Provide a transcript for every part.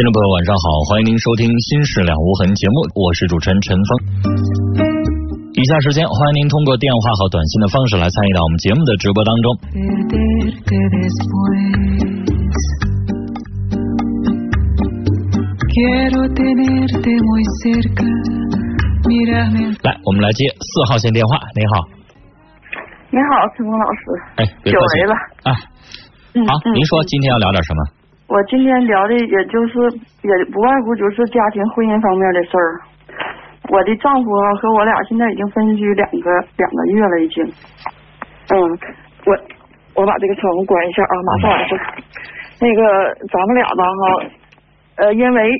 听众朋友，晚上好，欢迎您收听《心事了无痕》节目，我是主持人陈峰。以下时间，欢迎您通过电话和短信的方式来参与到我们节目的直播当中。来，我们来接四号线电话。你好，你好，陈峰老师。哎，别客气久违了。啊。嗯好，嗯您说今天要聊点什么？我今天聊的也就是也不外乎就是家庭婚姻方面的事儿。我的丈夫和我俩现在已经分居两个两个月了，已经。嗯，我我把这个窗户关一下啊，马上完事那个咱们俩吧哈，呃，因为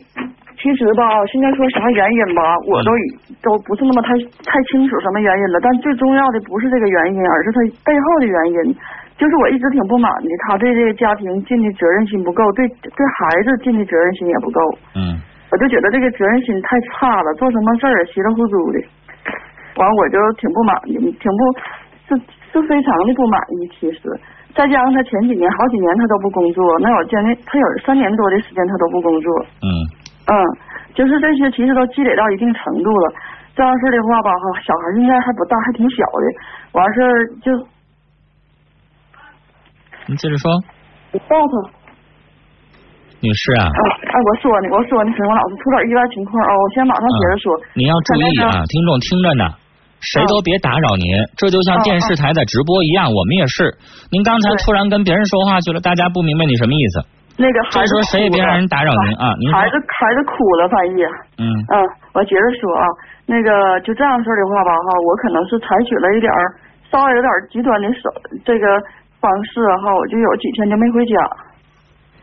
其实吧，现在说啥原因吧，我都都不是那么太太清楚什么原因了。但最重要的不是这个原因，而是他背后的原因。就是我一直挺不满的，他对这个家庭尽的责任心不够，对对孩子尽的责任心也不够。嗯我就觉得这个责任心太差了，做什么事儿稀里糊涂的。完，我就挺不满的，挺不，是是非常的不满意。其实，再加上他前几年好几年他都不工作，那我将近他有三年多的时间他都不工作。嗯嗯，就是这些其实都积累到一定程度了。这样式的话吧，哈，小孩现在还不大，还挺小的。完事儿就您接着说，我抱他。女士啊，啊，哎，我说呢，我说呢，陈峰老师出点意外情况啊、我先马上接着说。您要注意啊，听众听着呢，谁都别打扰您，这就像电视台在直播一样，我们也是。您刚才突然跟别人说话去了，大家不明白你什么意思。那个孩子这时候谁也别让人打扰您啊，您孩子孩子哭了，翻译。嗯嗯，我接着说啊，那个就这样式的话吧哈，我可能是采取了一点儿稍微有点极端的手这个方式哈，我就有几天就没回家，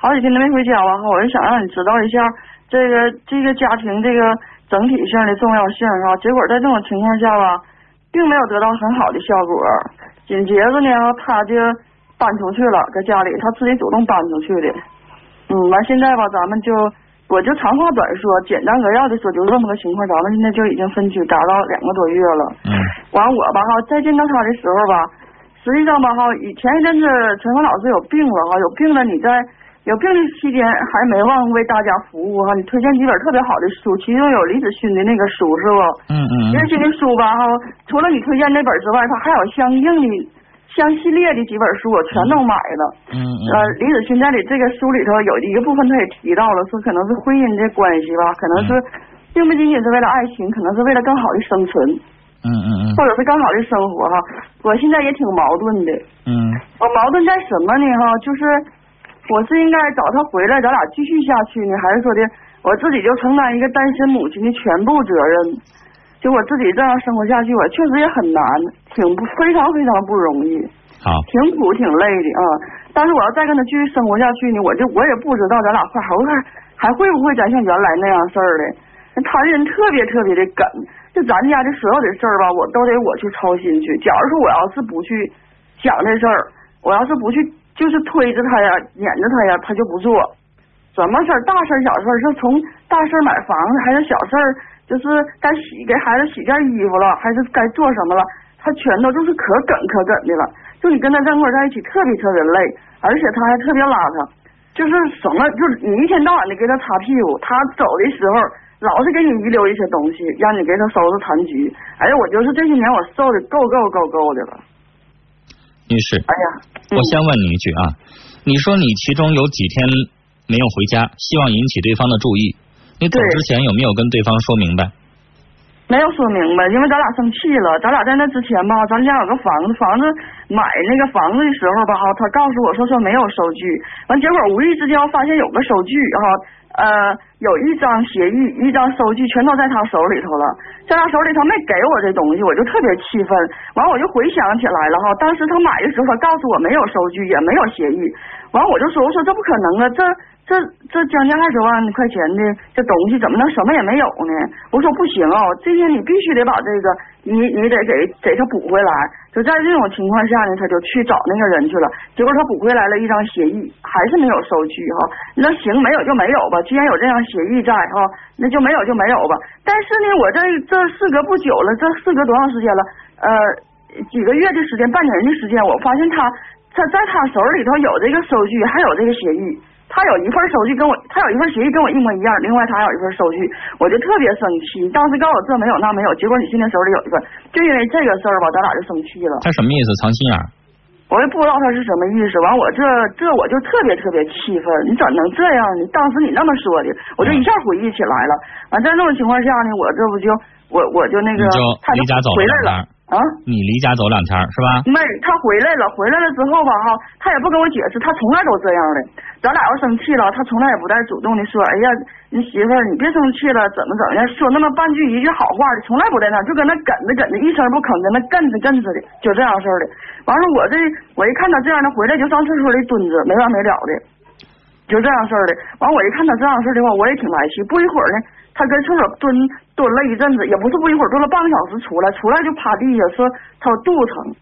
好几天都没回家吧哈，我就想让你知道一下这个这个家庭这个整体性的重要性哈，结果在这种情况下吧，并没有得到很好的效果，紧接着呢他就搬出去了，在家里他自己主动搬出去的。嗯，完现在吧，咱们就我就长话短说，简单扼要的说，就这么个情况，咱们现在就已经分居达到两个多月了。嗯完我吧哈，再见到他的时候吧，实际上吧哈，以前一阵子陈峰老师有病了哈，有病了你在有病的期间还没忘为大家服务哈，你推荐几本特别好的书，其中有李子勋的那个书是不？嗯嗯李子勋的书吧哈，除了你推荐那本之外，他还有相应的相系列的几本书，我全都买了。嗯呃，李子勋在里这个书里头有一个部分，他也提到了，说可能是婚姻的关系吧，可能是并不仅仅是为了爱情，可能是为了更好的生存，嗯嗯嗯或者是更好的生活哈。我现在也挺矛盾的，嗯我矛盾在什么呢哈？就是我是应该找他回来，咱俩继续下去呢，还是说的我自己就承担一个单身母亲的全部责任？就我自己这样生活下去，我确实也很难，挺不非常非常不容易。好，挺苦挺累的啊、但是我要再跟他继续生活下去呢，我就我也不知道咱俩会还会还会不会再像原来那样事儿的。他这人特别特别的梗，就咱家的所有的事儿吧，我都得我去操心去。假如说我要是不去想这事儿，我要是不去就是推着他呀，撵着他呀，他就不做。什么事儿，大事儿小事儿，是从大事儿买房子，还是小事儿，就是该洗给孩子洗件衣服了，还是该做什么了，他全都就是可梗可梗的了。就你跟他生活在一起，特别特别累，而且他还特别邋遢，就是什么，就是你一天到晚的给他擦屁股，他走的时候老是给你遗留一些东西，让你给他收拾残局。哎呀，我就是这些年我受的够够够够的了。女士，哎呀，嗯我先问你一句啊，你说你其中有几天没有回家，希望引起对方的注意，你走之前有没有跟对方说明白？没有说明白，因为咱俩生气了。咱俩在那之前吧，咱家有个房子，房子买那个房子的时候吧，哈，他告诉我说说没有收据，完结果无意之间我发现有个收据，哈，呃，有一张协议，一张收据全都在他手里头了，在他手里头没给我这东西，我就特别气愤。完我就回想起来了哈，当时他买的时候，他告诉我没有收据，也没有协议，完我就说我说这不可能啊，这。这这将近二十万块钱的这东西怎么能什么也没有呢？我说不行啊、这些你必须得把这个你你得给给他补回来。就在这种情况下呢，他就去找那个人去了。结果他补回来了一张协议，还是没有收据哈。那行，没有就没有吧。既然有这样协议在哈，那就没有就没有吧。但是呢，我这这事隔不久了，这事隔多长时间了？呃，几个月的时间，半年的时间，我发现他他在他手里头有这个收据，还有这个协议。他有一份收据跟我，他有一份协议跟我一模一样，另外他还有一份收据，我就特别生气。当时告诉我这没有那没有，结果你现在手里有一份，就因为这个事儿吧，咱俩就生气了。他什么意思？藏心眼儿？我也不知道他是什么意思。完，我这这我就特别特别气愤，你怎能这样呢？当时你那么说的，我就一下回忆起来了。完，在那种情况下呢，我这不就我我就那个就他就离家走了回来了啊。你离家走两天是吧？没，他回来了，回来了之后吧，哈，他也不跟我解释，他从来都这样的。咱俩要生气了，他从来也不带主动的说，哎呀，你媳妇儿你别生气了，怎么怎么样，说那么半句一句好话的，从来不在那样，就跟那梗着梗着，一声不吭，跟那梗着梗着的，就这样式儿的。完了，我这我一看他这样的，回来就上厕所里蹲着，没完没了的，就这样式的。完，我一看他这样式的话，我也挺来气。不一会儿呢，他跟厕所蹲蹲了一阵子，也不是不一会儿，蹲了半个小时出来，出来就趴地下说他肚子疼。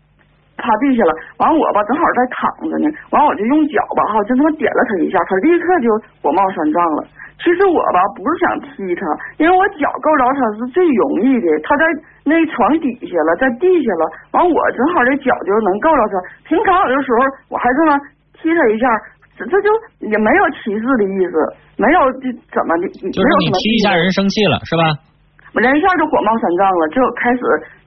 趴地下了，完我吧正好在躺着呢，完我就用脚吧哈，就这么点了他一下，他立刻就火冒三丈了。其实我吧不是想踢他，因为我脚够着他是最容易的，他在那床底下了，在地下了，完我正好这脚就能够着他。平常有的时候我还这么踢他一下，这这就也没有歧视的意思，没有这怎么的，就是你踢一下人生气了是吧？我人一下就火冒三丈了，就开始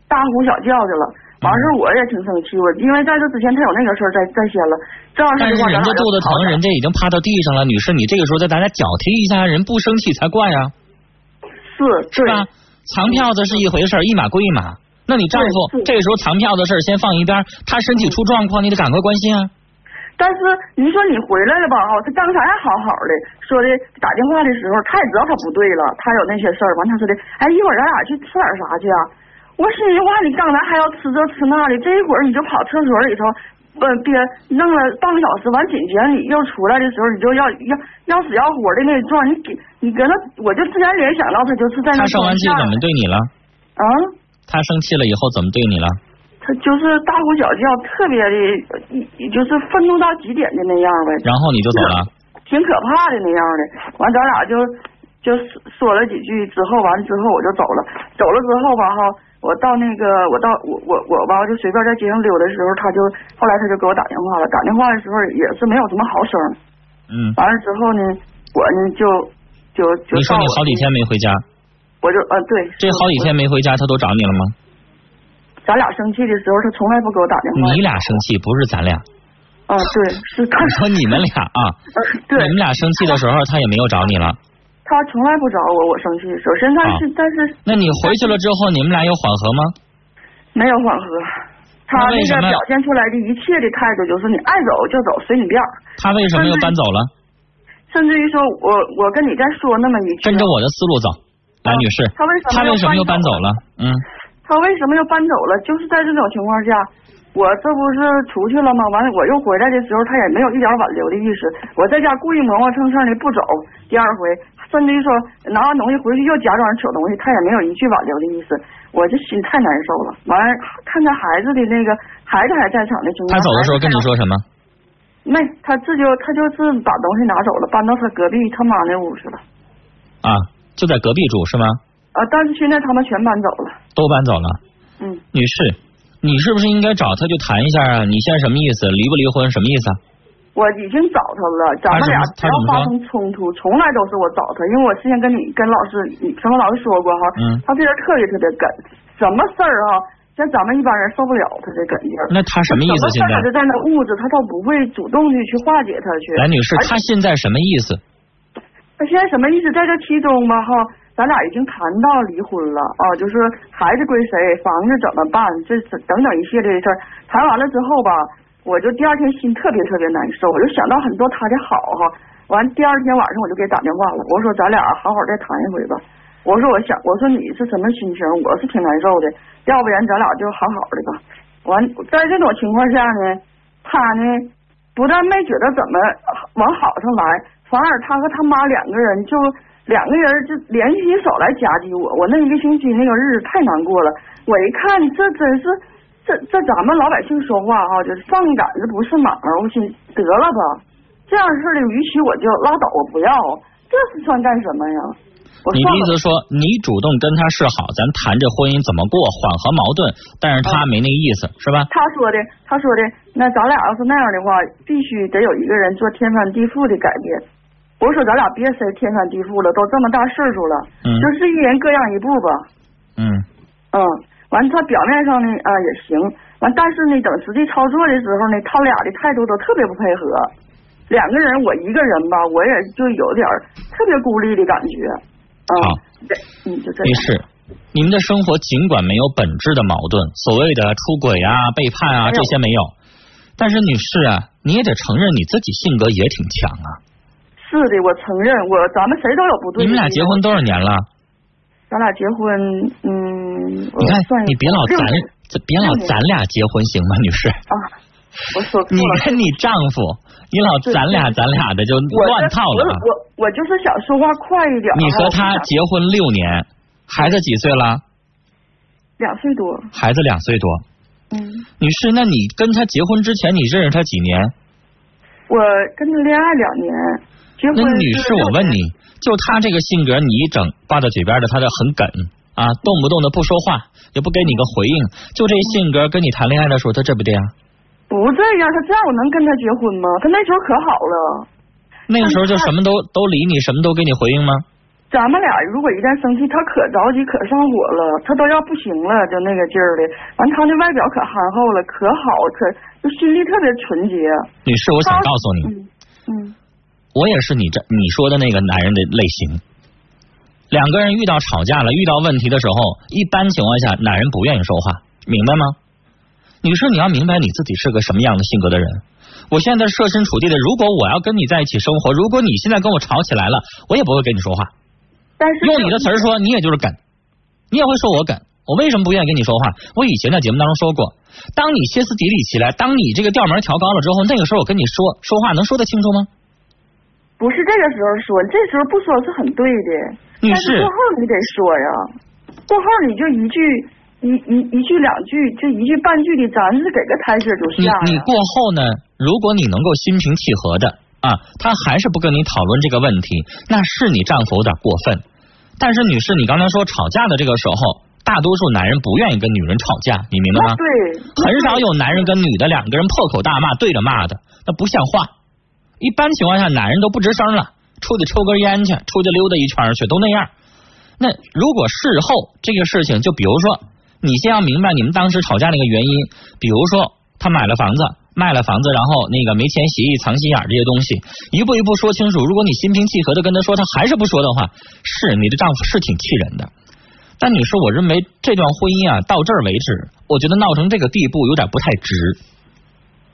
大呼小叫去了。完事我也挺生气，我因为在这之前他有那个事儿在在先了，这要是但是，人家肚子疼，人家已经趴到地上了，女士，你这个时候在咱家脚踢一下，人不生气才怪啊，是是吧？藏票子是一回事儿，一码归一码。那你丈夫这个时候藏票的事儿先放一边，他身体出状况，你得赶快关心啊。但是你说你回来了吧？哈，他刚才还好好的，说的打电话的时候，他也知道他不对了，他有那些事儿。完，他说的，哎，一会儿咱俩去吃点啥去啊？我心里话，你刚才还要吃这吃那的，这一会儿你就跑厕所里头，呃，别弄了半个小时，完紧接着你又出来的时候，你就要要要死要活的那状，你给你搁那，我就自然联想到他就是在那他生完气怎么对你了？啊？他生气了以后怎么对你了？他就是大呼小叫，特别的，一就是愤怒到极点的那样呗。然后你就走了。挺可怕的那样的。完，咱俩就就说了几句之后，完之后我就走了。走了之后吧，哈，我到那个我到我我我吧，就随便在街上溜的时候，他就后来他就给我打电话了。打电话的时候也是没有什么好声。嗯，完了之后呢，我呢就就就你说你好几天没回家，我就呃对，这好几天没回家，他都找你了吗？咱俩生气的时候，他从来不给我打电话。你俩生气不是咱俩，啊，对，是他你说你们俩啊，你们俩生气的时候他也没有找你了。他从来不找我，我生气。首先他是，但是那你回去了之后，你们俩有缓和吗？没有缓和。他那个表现出来的一切的态度就是你爱走就走，随你便。他为什么又搬走了？甚至于说我我跟你再说那么一句，跟着我的思路走，来，女士，他为什么他为什么又搬走？了？嗯，他为什么要搬走了？就是在这种情况下，我这不是出去了吗？完了我又回来的时候，他也没有一点挽留的意思。我在家故意磨磨蹭蹭的不走，第二回甚至于说拿完东西回去又假装取东西，他也没有一句挽留的意思。我这心太难受了。完了看着孩子的那个孩子还在场的情况，他走的时候跟你说什么？没，他自就他就是把东西拿走了，搬到他隔壁他妈那屋去了。啊，就在隔壁住是吗？啊，但是现在他们全搬走了。都搬走了。嗯，女士，你是不是应该找他就谈一下啊？你现在什么意思？离不离婚？什么意思啊？我已经找他了，咱们俩只要发生冲突，从来都是我找他，因为我之前跟你跟老师你陈峰老师说过哈，嗯他这人特别特别梗，什么事儿哈，像咱们一般人受不了他这梗劲儿。那他什么意思？现在他就在那物质，他倒不会主动的去化解他去。来，女士他现在什么意思？他现在什么意思？在这其中吧，哈，咱俩已经谈到离婚了啊，就是孩子归谁，房子怎么办，这等等一系列的事儿。谈完了之后吧，我就第二天心特别特别难受，我就想到很多他的好哈。完第二天晚上我就给他打电话了，我说咱俩好好再谈一回吧。我说我想，我说你是什么心情？我是挺难受的，要不然咱俩就好好的吧。完，在这种情况下呢，他呢不但没觉得怎么往好上来，反而他和他妈两个人就两个人就联系起手来夹击我。我那一个星期那个日子太难过了。我一看，这真是这这咱们老百姓说话哈、就是上赶子不是马儿，我心得了吧，这样式的，与其我就拉倒，我不要，这是算干什么呀？你的意思说，你主动跟他示好，咱谈这婚姻怎么过，缓和矛盾，但是他没那个意思，是吧？他说的，他说的，那咱俩要是那样的话，必须得有一个人做天翻地覆的改变。我说咱俩别谁天翻地覆了，都这么大岁数了，嗯就是一人各让一步吧。嗯嗯，完他表面上呢啊、也行，完但是呢等实际操作的时候呢，他俩的态度都特别不配合。两个人我一个人吧，我也就有点特别孤立的感觉。嗯，好，对，嗯，就这样。女士，你们的生活尽管没有本质的矛盾，所谓的出轨啊、背叛啊这些没有，但是女士啊，你也得承认你自己性格也挺强啊。是的，我承认，我咱们谁都有不对。你们俩结婚？多少年了？咱俩结婚，嗯，你看算，你别老咱别老咱俩结婚行吗，女士？啊，我说 你。跟你丈夫，你老咱俩咱俩的就乱套了啊。我我我就是想说话快一点。你和他结婚六年，孩子几岁了？两岁多，孩子两岁多。嗯，女士，那你跟他结婚之前，你认识他几年？我跟他恋爱两年，那女士，我问你，就他这个性格，你一整挂在嘴边的，他就很梗啊，动不动的不说话，也不给你个回应，就这性格，跟你谈恋爱的时候，他这不这样？不这样，他这样我能跟他结婚吗？他那时候可好了，那个时候就什么都都理你，什么都给你回应吗？咱们俩如果一旦生气，他可着急可上火了，他都要不行了，就那个劲儿的。完，他那外表可憨厚了，可好，可就心里特别纯洁。女士，我想告诉你，我也是你这你说的那个男人的类型。两个人遇到吵架了，遇到问题的时候，一般情况下，男人不愿意说话，明白吗？女士，你要明白你自己是个什么样的性格的人。我现在设身处地的，如果我要跟你在一起生活，如果你现在跟我吵起来了，我也不会跟你说话。但是用你的词儿说，你也就是梗，你也会说我梗。我为什么不愿意跟你说话？我以前在节目当中说过，当你歇斯底里起来，当你这个调门调高了之后，那个时候我跟你说说话能说得清楚吗？不是这个时候说，这时候不说是很对的。但是过后你得说呀，过后你就一句一一一句两句，就一句半句的，咱是给个台阶就你下呀。你过后呢，如果你能够心平气和的啊，他还是不跟你讨论这个问题，那是你丈夫有点过分。但是女士，你刚才说吵架的这个时候，大多数男人不愿意跟女人吵架，你明白吗？对，很少有男人跟女的两个人破口大骂对着骂的，那不像话。一般情况下，男人都不吱声了，出去抽根烟去，出去溜达一圈去，都那样。那如果事后这个事情，就比如说，你先要明白你们当时吵架那个原因，比如说他买了房子，卖了房子，然后那个没签协议、藏心眼这些东西，一步一步说清楚。如果你心平气和的跟他说，他还是不说的话，是你的丈夫是挺气人的。但你说，我认为这段婚姻啊，到这儿为止，我觉得闹成这个地步有点不太值。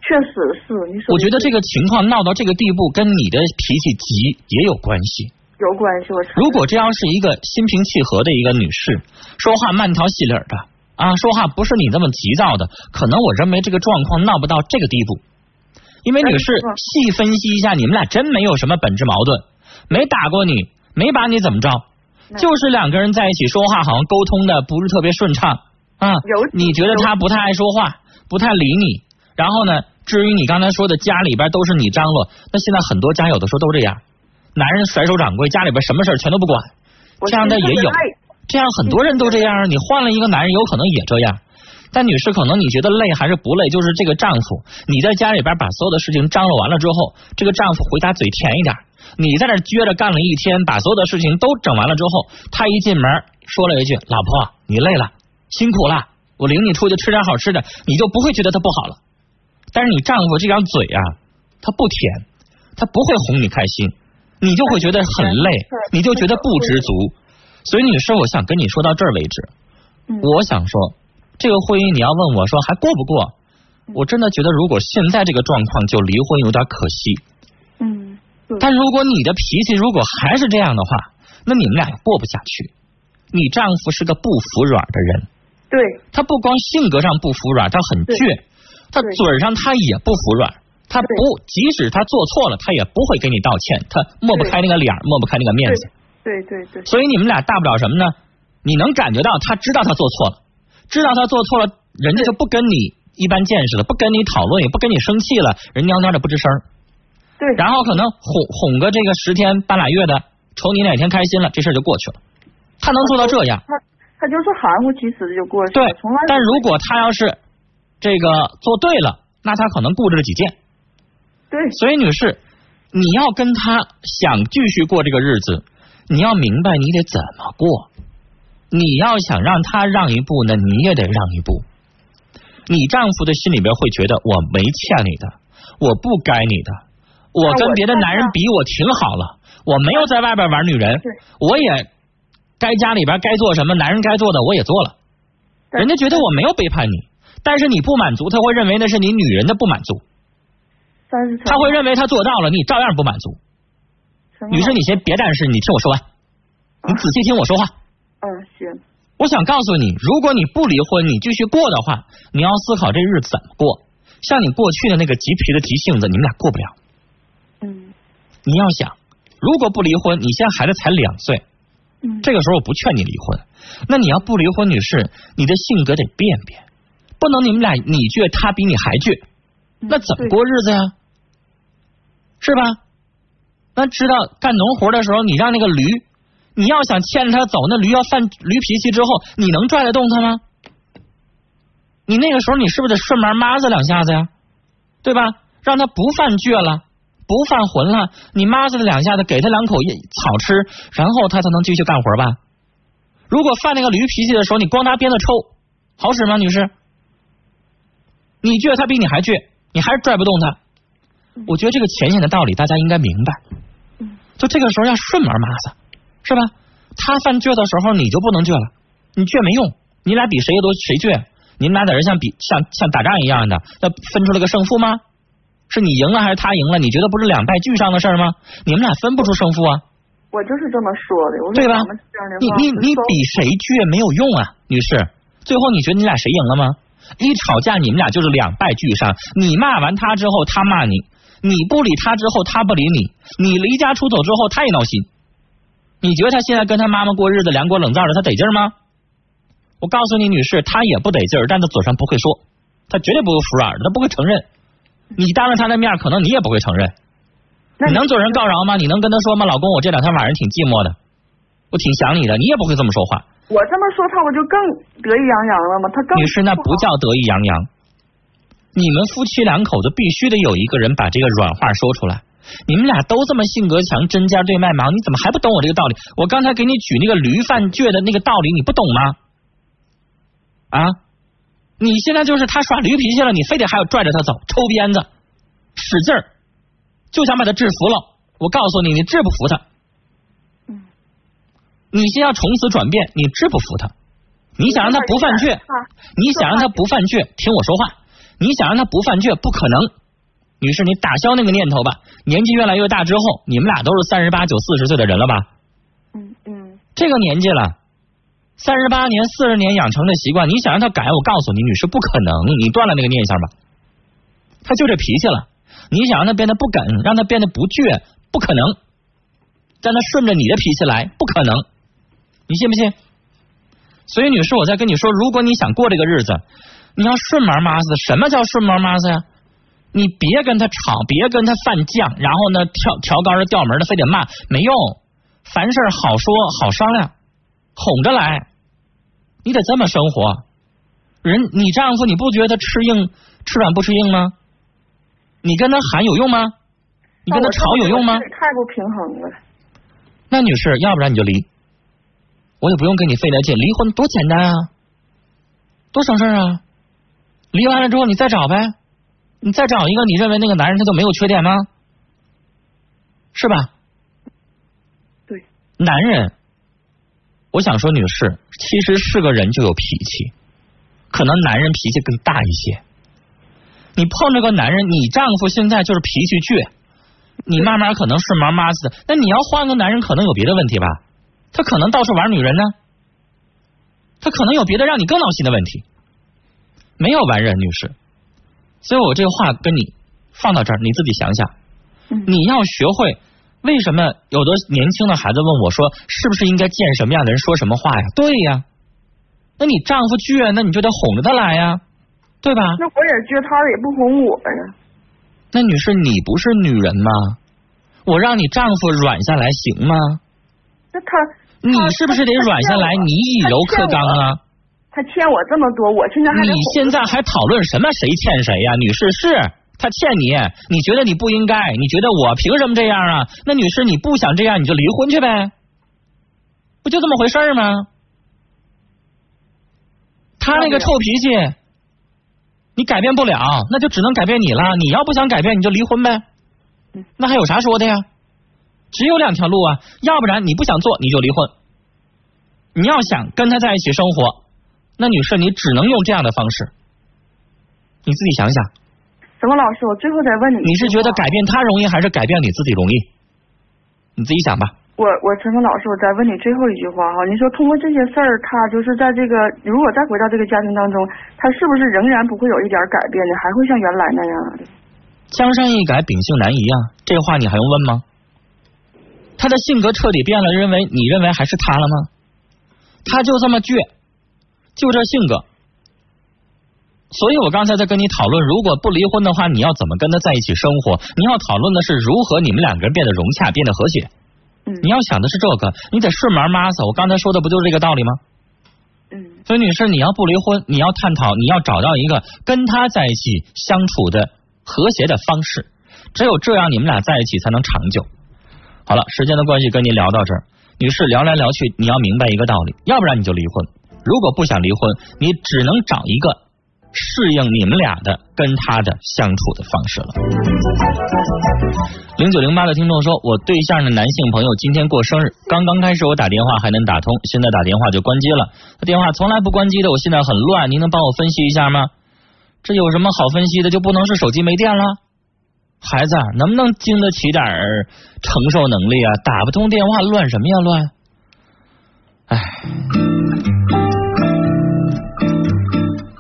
确实是你说我觉得这个情况闹到这个地步，跟你的脾气急也有关系。有关系。我如果这要是一个心平气和的一个女士，说话慢条细理的啊，说话不是你那么急躁的，可能我认为这个状况闹不到这个地步。因为女士细分析一下，你们俩真没有什么本质矛盾，没打过你，没把你怎么着，就是两个人在一起说话，好像沟通的不是特别顺畅啊有。你觉得他不太爱说话，不太理你，然后呢，至于你刚才说的家里边都是你张罗，那现在很多家有的时候都这样，男人甩手掌柜，家里边什么事儿全都不管，这样的也有这样很多人都这样啊。你换了一个男人，有可能也这样。但女士，可能你觉得累还是不累？就是这个丈夫，你在家里边把所有的事情张罗完了之后，这个丈夫回家嘴甜一点，你在那撅着干了一天，把所有的事情都整完了之后，他一进门说了一句：“老婆，你累了，辛苦了，我领你出去吃点好吃的。”你就不会觉得他不好了。但是你丈夫这张嘴啊，他不甜，他不会哄你开心，你就会觉得很累，你就觉得不知足。所以，女士，我想跟你说到这儿为止。嗯我想说，这个婚姻你要问我说还过不过？我真的觉得，如果现在这个状况就离婚有点可惜。嗯，但如果你的脾气如果还是这样的话，那你们俩也过不下去。你丈夫是个不服软的人，对他不光性格上不服软，他很对倔，他嘴上他也不服软，他不即使他做错了，他也不会给你道歉，他抹不开那个脸，抹不开那个面子。对对对，所以你们俩大不了什么呢？你能感觉到他知道他做错了，知道他做错了，人家就不跟你一般见识了，不跟你讨论，也不跟你生气了，人蔫蔫的不吱声儿。对，然后可能哄哄个这个十天半拉月的，瞅你哪天开心了，这事儿就过去了。他能做到这样，他他就是含糊其辞的就过去对了，从来。但如果他要是这个做对了，那他可能固执了己见。对。所以女士，你要跟他想继续过这个日子，你要明白你得怎么过。你要想让他让一步呢，你也得让一步。你丈夫的心里边会觉得我没欠你的，我不该你的，我跟别的男人比我挺好了，我没有在外边玩女人，我也该家里边该做什么男人该做的我也做了，人家觉得我没有背叛你，但是你不满足，他会认为那是你女人的不满足，他会认为他做到了，你照样不满足。女士，你先别但是，你听我说完，你仔细听我说话。嗯，行。我想告诉你，如果你不离婚，你继续过的话，你要思考这日子怎么过。像你过去的那个急脾的急性子，你们俩过不了。嗯。你要想，如果不离婚，你现在孩子才两岁，嗯，这个时候我不劝你离婚。那你要不离婚，女士，你的性格得变变，不能你们俩你倔，他比你还倔，那怎么过日子呀？是吧？那知道干农活的时候，你让那个驴。你要想牵着他走，那驴要犯驴脾气之后，你能拽得动他吗？你那个时候，你是不是得顺毛抹子两下子呀？对吧？让他不犯倔了，不犯浑了，你抹子两下子，给他两口草吃，然后他才能继续干活吧？如果犯那个驴脾气的时候，你光拿鞭子抽，好使吗，女士？你倔，他比你还倔，你还是拽不动他。我觉得这个浅显的道理，大家应该明白。就这个时候要顺门抹子。是吧？他犯倔的时候，你就不能倔了。你倔没用，你俩比谁都谁倔。你们俩在这像比像像打仗一样的，那分出了个胜负吗？是你赢了还是他赢了？你觉得不是两败俱伤的事吗？你们俩分不出胜负啊。我就是这么说的，对吧？你你你比谁倔没有用啊，女士。最后你觉得你俩谁赢了吗？一吵架你们俩就是两败俱伤。你骂完他之后，他骂你；你不理他之后，他不理你；你离家出走之后，他也闹心。你觉得他现在跟他妈妈过日子凉锅冷灶的，他得劲吗？我告诉你，女士，他也不得劲儿，但他嘴上不会说，他绝对不会服软的，他不会承认。你当着他的面，可能你也不会承认。你能嘴上告饶吗？你能跟他说吗？老公，我这两天晚上挺寂寞的，我挺想你的，你也不会这么说话。我这么说，他不就更得意洋洋了吗？他更女士，那不叫得意洋洋。你们夫妻两口子必须得有一个人把这个软话说出来。你们俩都这么性格强，针尖对麦芒，你怎么还不懂我这个道理？我刚才给你举那个驴犯倔的那个道理，你不懂吗？啊！你现在就是他耍驴脾气了，你非得还要拽着他走，抽鞭子，使劲儿，就想把他制服了。我告诉你，你治不服他。嗯。你先要从此转变，你治不服他。你想让他不犯倔，你想让他不犯倔，听我说话。你想让他不犯倔，不可能。女士，你打消那个念头吧。年纪越来越大之后，你们俩都是三十八九、四十岁的人了吧？嗯嗯。这个年纪了，三十八年、四十年养成的习惯，你想让他改，我告诉你，女士不可能。你断了那个念想吧。他就这脾气了，你想让他变得不梗，让他变得不倔，不可能。让他顺着你的脾气来，不可能。你信不信？所以，女士，我在跟你说，如果你想过这个日子，你要顺毛妈子。什么叫顺毛妈子呀？你别跟他吵，别跟他犯犟，然后呢，调调高的调门的，非得骂，没用。凡事好说好商量，哄着来。你得这么生活。人，你丈夫你不觉得他吃硬吃软不吃硬吗？你跟他喊有用吗？你跟他吵有用吗？太不平衡了。那女士，要不然你就离，我也不用跟你费那劲，离婚多简单啊，多省事啊。离完了之后你再找呗。你再找一个，你认为那个男人他就没有缺点吗？是吧？对，男人，我想说，女士其实是个人就有脾气，可能男人脾气更大一些。你碰着个男人，你丈夫现在就是脾气倔，你慢慢可能是毛妈子，那你要换个男人，可能有别的问题吧？他可能到处玩女人呢，他可能有别的让你更闹心的问题。没有完人，女士。所以我这个话跟你放到这儿，你自己想想，你要学会为什么有的年轻的孩子问我说，是不是应该见什么样的人说什么话呀？对呀，那你丈夫倔，那你就得哄着他来呀，对吧？那我也倔，他也不哄我呀。那女士，你不是女人吗？我让你丈夫软下来行吗？那他，你是不是得软下来？你以柔克刚啊？他欠我这么多，我现在还你现在还讨论什么谁欠谁呀？女士是他欠你，你觉得你不应该，你觉得我凭什么这样啊？那女士，你不想这样，你就离婚去呗，不就这么回事吗？他那个臭脾气，你改变不了，那就只能改变你了。你要不想改变，你就离婚呗，那还有啥说的呀？只有两条路啊，要不然你不想做，你就离婚。你要想跟他在一起生活，那女士，你只能用这样的方式，你自己想想。什么老师？我最后再问你，你是觉得改变他容易，还是改变你自己容易？你自己想吧。我我陈峰老师，我再问你最后一句话哈，你说通过这些事儿，他就是在这个如果再回到这个家庭当中，他是不是仍然不会有一点改变呢？还会像原来那样的？江山易改，秉性难移啊！这话你还用问吗？他的性格彻底变了，认为你认为还是他了吗？他就这么倔，就这性格。所以我刚才在跟你讨论，如果不离婚的话，你要怎么跟他在一起生活？你要讨论的是如何你们两个人变得融洽，变得和谐。嗯。你要想的是这个，你得顺门妈走。我刚才说的不就是这个道理吗？嗯。所以女士，你要不离婚，你要探讨，你要找到一个跟他在一起相处的和谐的方式。只有这样，你们俩在一起才能长久。好了，时间的关系，跟您聊到这儿。女士，聊来聊去，你要明白一个道理，要不然你就离婚。如果不想离婚，你只能找一个。适应你们俩的跟他的相处的方式了。零九零八的听众说，我对象的男性朋友今天过生日，刚刚开始我打电话还能打通，现在打电话就关机了。他电话从来不关机的，我现在很乱，您能帮我分析一下吗？这有什么好分析的？就不能是手机没电了？孩子能不能经得起点儿承受能力啊？打不通电话乱什么呀乱？哎。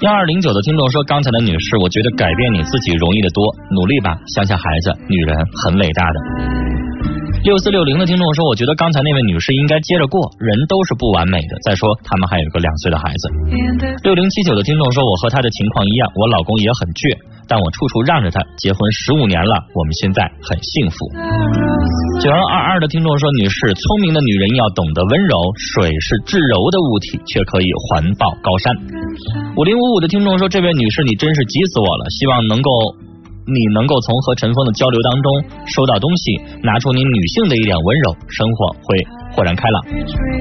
幺二零九的听众说：“刚才的女士，我觉得改变你自己容易的多，努力吧，想想孩子，女人很伟大的。”六四六零的听众说：“我觉得刚才那位女士应该接着过，人都是不完美的。再说他们还有一个两岁的孩子。”六零七九的听众说：“我和他的情况一样，我老公也很倔，但我处处让着他。结婚十五年了，我们现在很幸福。”九幺二二的听众说：“女士，聪明的女人要懂得温柔，水是至柔的物体，却可以环抱高山。”五零五五的听众说：“这位女士，你真是急死我了，希望能够。”你能够从和陈峰的交流当中收到东西，拿出你女性的一点温柔，生活会豁然开朗。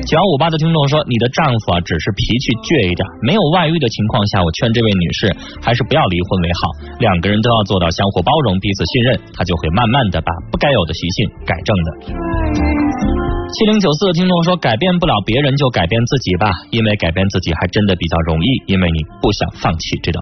九幺五八的听众说，你的丈夫啊只是脾气倔一点，没有外遇的情况下，我劝这位女士还是不要离婚为好，两个人都要做到相互包容，彼此信任，他就会慢慢的把不该有的习性改正的。七零九四的听众说，改变不了别人就改变自己吧，因为改变自己还真的比较容易，因为你不想放弃这段。